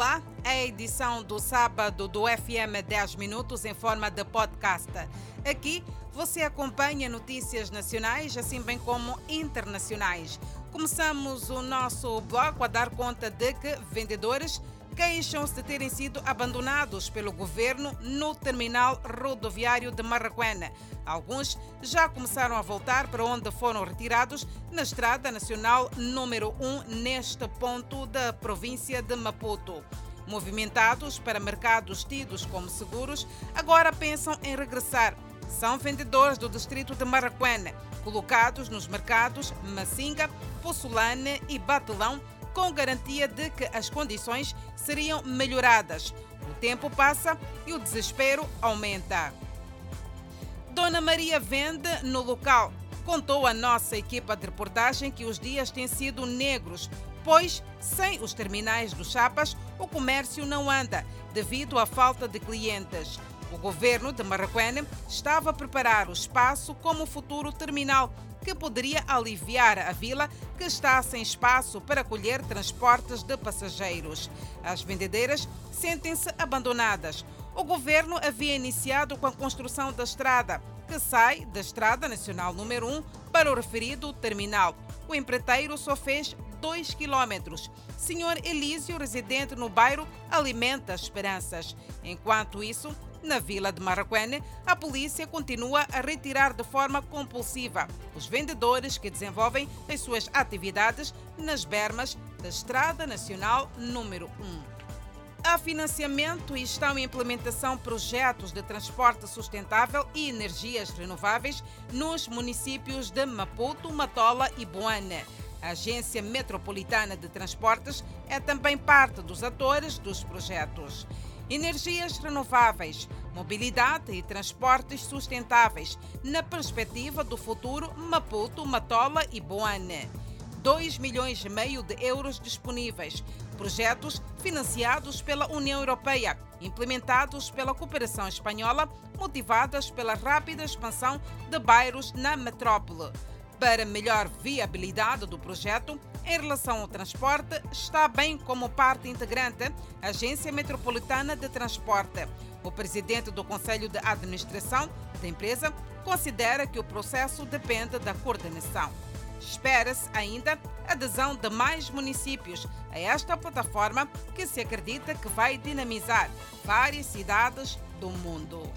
Olá, é a edição do sábado do FM 10 Minutos em forma de podcast. Aqui você acompanha notícias nacionais, assim bem como internacionais. Começamos o nosso bloco a dar conta de que vendedores queixam-se de terem sido abandonados pelo governo no terminal rodoviário de Marraquena. Alguns já começaram a voltar para onde foram retirados na Estrada Nacional número 1, neste ponto da província de Maputo. Movimentados para mercados tidos como seguros, agora pensam em regressar. São vendedores do distrito de Marraquena, colocados nos mercados Massinga, Possulane e Batelão com garantia de que as condições seriam melhoradas. O tempo passa e o desespero aumenta. Dona Maria vende no local. Contou a nossa equipa de reportagem que os dias têm sido negros, pois sem os terminais dos Chapas o comércio não anda, devido à falta de clientes. O governo de Marraquene estava a preparar o espaço como futuro terminal que poderia aliviar a vila que está sem espaço para acolher transportes de passageiros. As vendedeiras sentem-se abandonadas. O governo havia iniciado com a construção da estrada, que sai da Estrada Nacional número 1 para o referido terminal. O empreiteiro só fez 2 quilômetros. Senhor Elísio, residente no bairro, alimenta esperanças. Enquanto isso, na vila de Marraquene, a polícia continua a retirar de forma compulsiva os vendedores que desenvolvem as suas atividades nas bermas da Estrada Nacional número 1. Há financiamento e estão em implementação projetos de transporte sustentável e energias renováveis nos municípios de Maputo, Matola e Boana. A Agência Metropolitana de Transportes é também parte dos atores dos projetos energias renováveis, mobilidade e transportes sustentáveis, na perspectiva do futuro Maputo, Matola e Boane. 2 milhões e meio de euros disponíveis. Projetos financiados pela União Europeia, implementados pela cooperação espanhola, motivadas pela rápida expansão de bairros na metrópole. Para melhor viabilidade do projeto, em relação ao transporte, está bem como parte integrante Agência Metropolitana de Transporte. O presidente do Conselho de Administração da empresa considera que o processo depende da coordenação. Espera-se ainda a adesão de mais municípios a esta plataforma que se acredita que vai dinamizar várias cidades do mundo.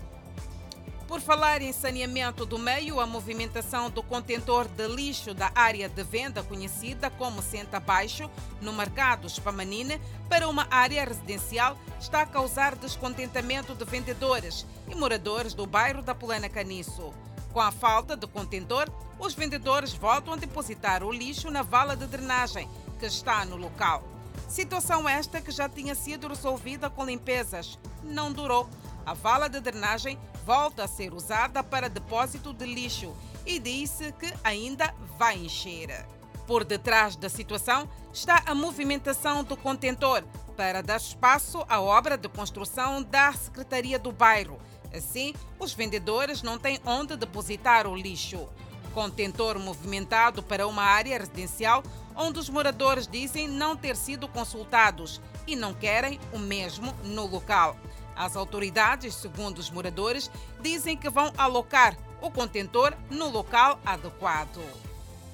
Por falar em saneamento do meio, a movimentação do contentor de lixo da área de venda conhecida como Senta Baixo, no mercado Spamanine, para uma área residencial está a causar descontentamento de vendedores e moradores do bairro da Polana Caniço. Com a falta de contentor, os vendedores voltam a depositar o lixo na vala de drenagem que está no local. Situação esta que já tinha sido resolvida com limpezas. Não durou. A vala de drenagem volta a ser usada para depósito de lixo e disse que ainda vai encher. Por detrás da situação está a movimentação do contentor para dar espaço à obra de construção da Secretaria do Bairro. Assim, os vendedores não têm onde depositar o lixo. Contentor movimentado para uma área residencial onde os moradores dizem não ter sido consultados e não querem o mesmo no local. As autoridades, segundo os moradores, dizem que vão alocar o contentor no local adequado.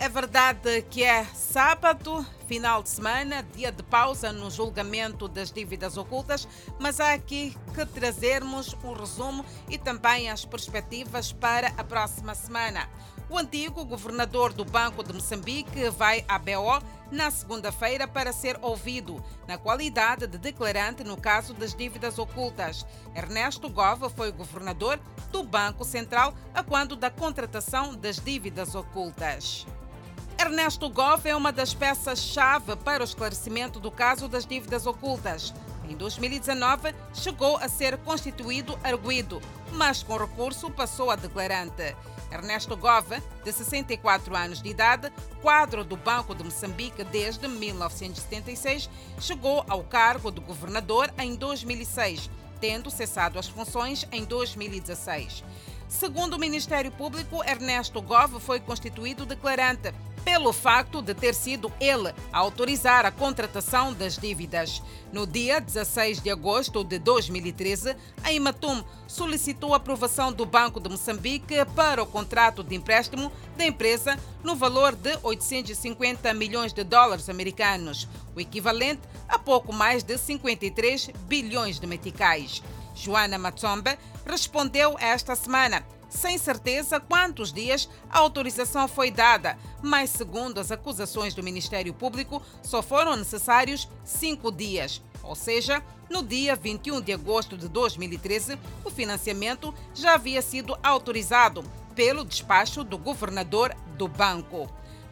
É verdade que é sábado, final de semana, dia de pausa no julgamento das dívidas ocultas, mas há aqui que trazermos um resumo e também as perspectivas para a próxima semana. O antigo governador do Banco de Moçambique vai à BO na segunda-feira para ser ouvido, na qualidade de declarante no caso das dívidas ocultas. Ernesto Gova foi governador do Banco Central a quando da contratação das dívidas ocultas. Ernesto Goff é uma das peças-chave para o esclarecimento do caso das dívidas ocultas. Em 2019, chegou a ser constituído arguído, mas com recurso passou a declarante. Ernesto Gove, de 64 anos de idade, quadro do Banco de Moçambique desde 1976, chegou ao cargo de governador em 2006, tendo cessado as funções em 2016. Segundo o Ministério Público, Ernesto Gove foi constituído declarante pelo facto de ter sido ele a autorizar a contratação das dívidas. No dia 16 de agosto de 2013, a Imatum solicitou a aprovação do Banco de Moçambique para o contrato de empréstimo da empresa no valor de 850 milhões de dólares americanos, o equivalente a pouco mais de 53 bilhões de meticais. Joana Matsomba respondeu esta semana sem certeza quantos dias a autorização foi dada, mas, segundo as acusações do Ministério Público, só foram necessários cinco dias. Ou seja, no dia 21 de agosto de 2013, o financiamento já havia sido autorizado pelo despacho do governador do banco.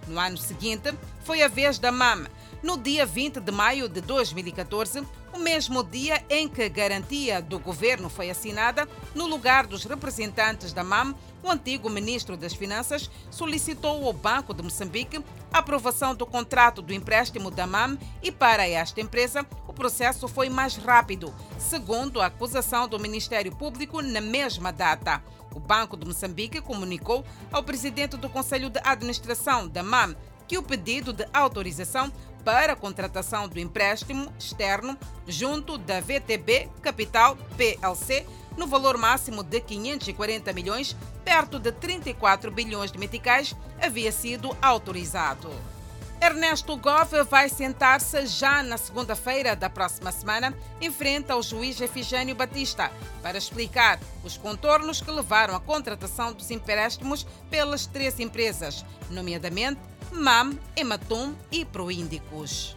No ano seguinte, foi a vez da MAM. No dia 20 de maio de 2014, o mesmo dia em que a garantia do governo foi assinada, no lugar dos representantes da MAM, o antigo ministro das Finanças solicitou ao Banco de Moçambique a aprovação do contrato do empréstimo da MAM e para esta empresa o processo foi mais rápido, segundo a acusação do Ministério Público na mesma data. O Banco de Moçambique comunicou ao presidente do Conselho de Administração da MAM que o pedido de autorização para a contratação do empréstimo externo junto da VTB Capital PLC no valor máximo de 540 milhões, perto de 34 bilhões de meticais, havia sido autorizado. Ernesto Gove vai sentar-se já na segunda-feira da próxima semana em frente ao juiz Efigênio Batista para explicar os contornos que levaram à contratação dos empréstimos pelas três empresas, nomeadamente MAM, Ematum e Proíndicos.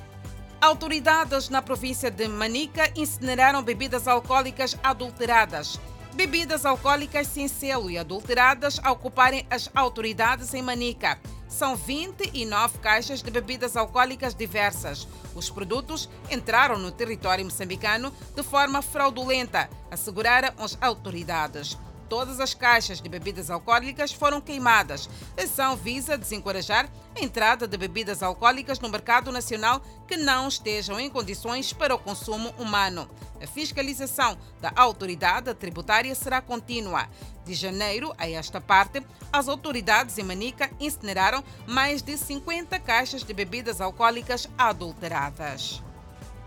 Autoridades na província de Manica incineraram bebidas alcoólicas adulteradas. Bebidas alcoólicas sem selo e adulteradas a ocuparem as autoridades em Manica. São 29 caixas de bebidas alcoólicas diversas. Os produtos entraram no território moçambicano de forma fraudulenta, asseguraram as autoridades todas as caixas de bebidas alcoólicas foram queimadas. A ação visa desencorajar a entrada de bebidas alcoólicas no mercado nacional que não estejam em condições para o consumo humano. A fiscalização da autoridade tributária será contínua. De janeiro a esta parte, as autoridades em Manica incineraram mais de 50 caixas de bebidas alcoólicas adulteradas.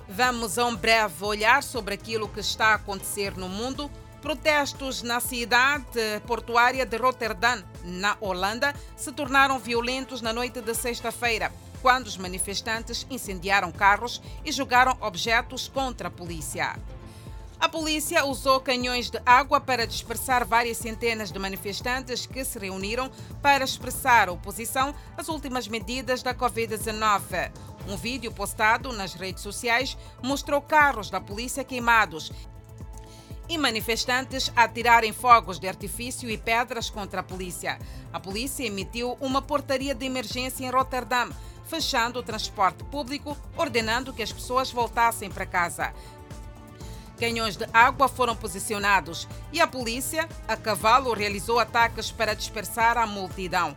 Vamos a um breve olhar sobre aquilo que está a acontecer no mundo Protestos na cidade portuária de Rotterdam, na Holanda, se tornaram violentos na noite de sexta-feira, quando os manifestantes incendiaram carros e jogaram objetos contra a polícia. A polícia usou canhões de água para dispersar várias centenas de manifestantes que se reuniram para expressar oposição às últimas medidas da Covid-19. Um vídeo postado nas redes sociais mostrou carros da polícia queimados e manifestantes atirarem fogos de artifício e pedras contra a polícia. A polícia emitiu uma portaria de emergência em Rotterdam, fechando o transporte público, ordenando que as pessoas voltassem para casa. Canhões de água foram posicionados e a polícia, a cavalo, realizou ataques para dispersar a multidão.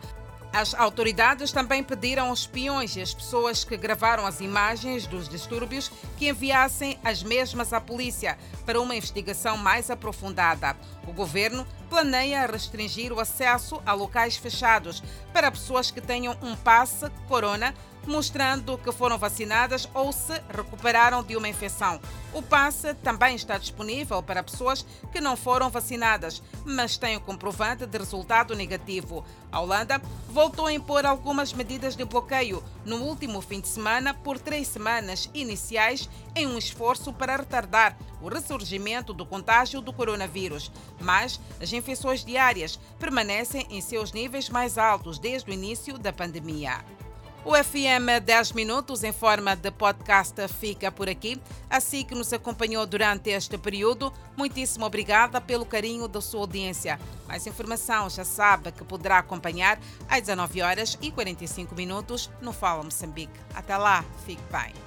As autoridades também pediram aos espiões e às pessoas que gravaram as imagens dos distúrbios que enviassem as mesmas à polícia para uma investigação mais aprofundada. O governo planeia restringir o acesso a locais fechados para pessoas que tenham um passe corona mostrando que foram vacinadas ou se recuperaram de uma infecção. O passe também está disponível para pessoas que não foram vacinadas, mas têm o comprovante de resultado negativo. A Holanda voltou a impor algumas medidas de bloqueio no último fim de semana por três semanas iniciais em um esforço para retardar o ressurgimento do contágio do coronavírus. Mas as infecções diárias permanecem em seus níveis mais altos desde o início da pandemia. O FM 10 Minutos, em forma de podcast, fica por aqui. Assim que nos acompanhou durante este período, muitíssimo obrigada pelo carinho da sua audiência. Mais informação já sabe que poderá acompanhar às 19 horas e 45 minutos no Fala Moçambique. Até lá, fique bem.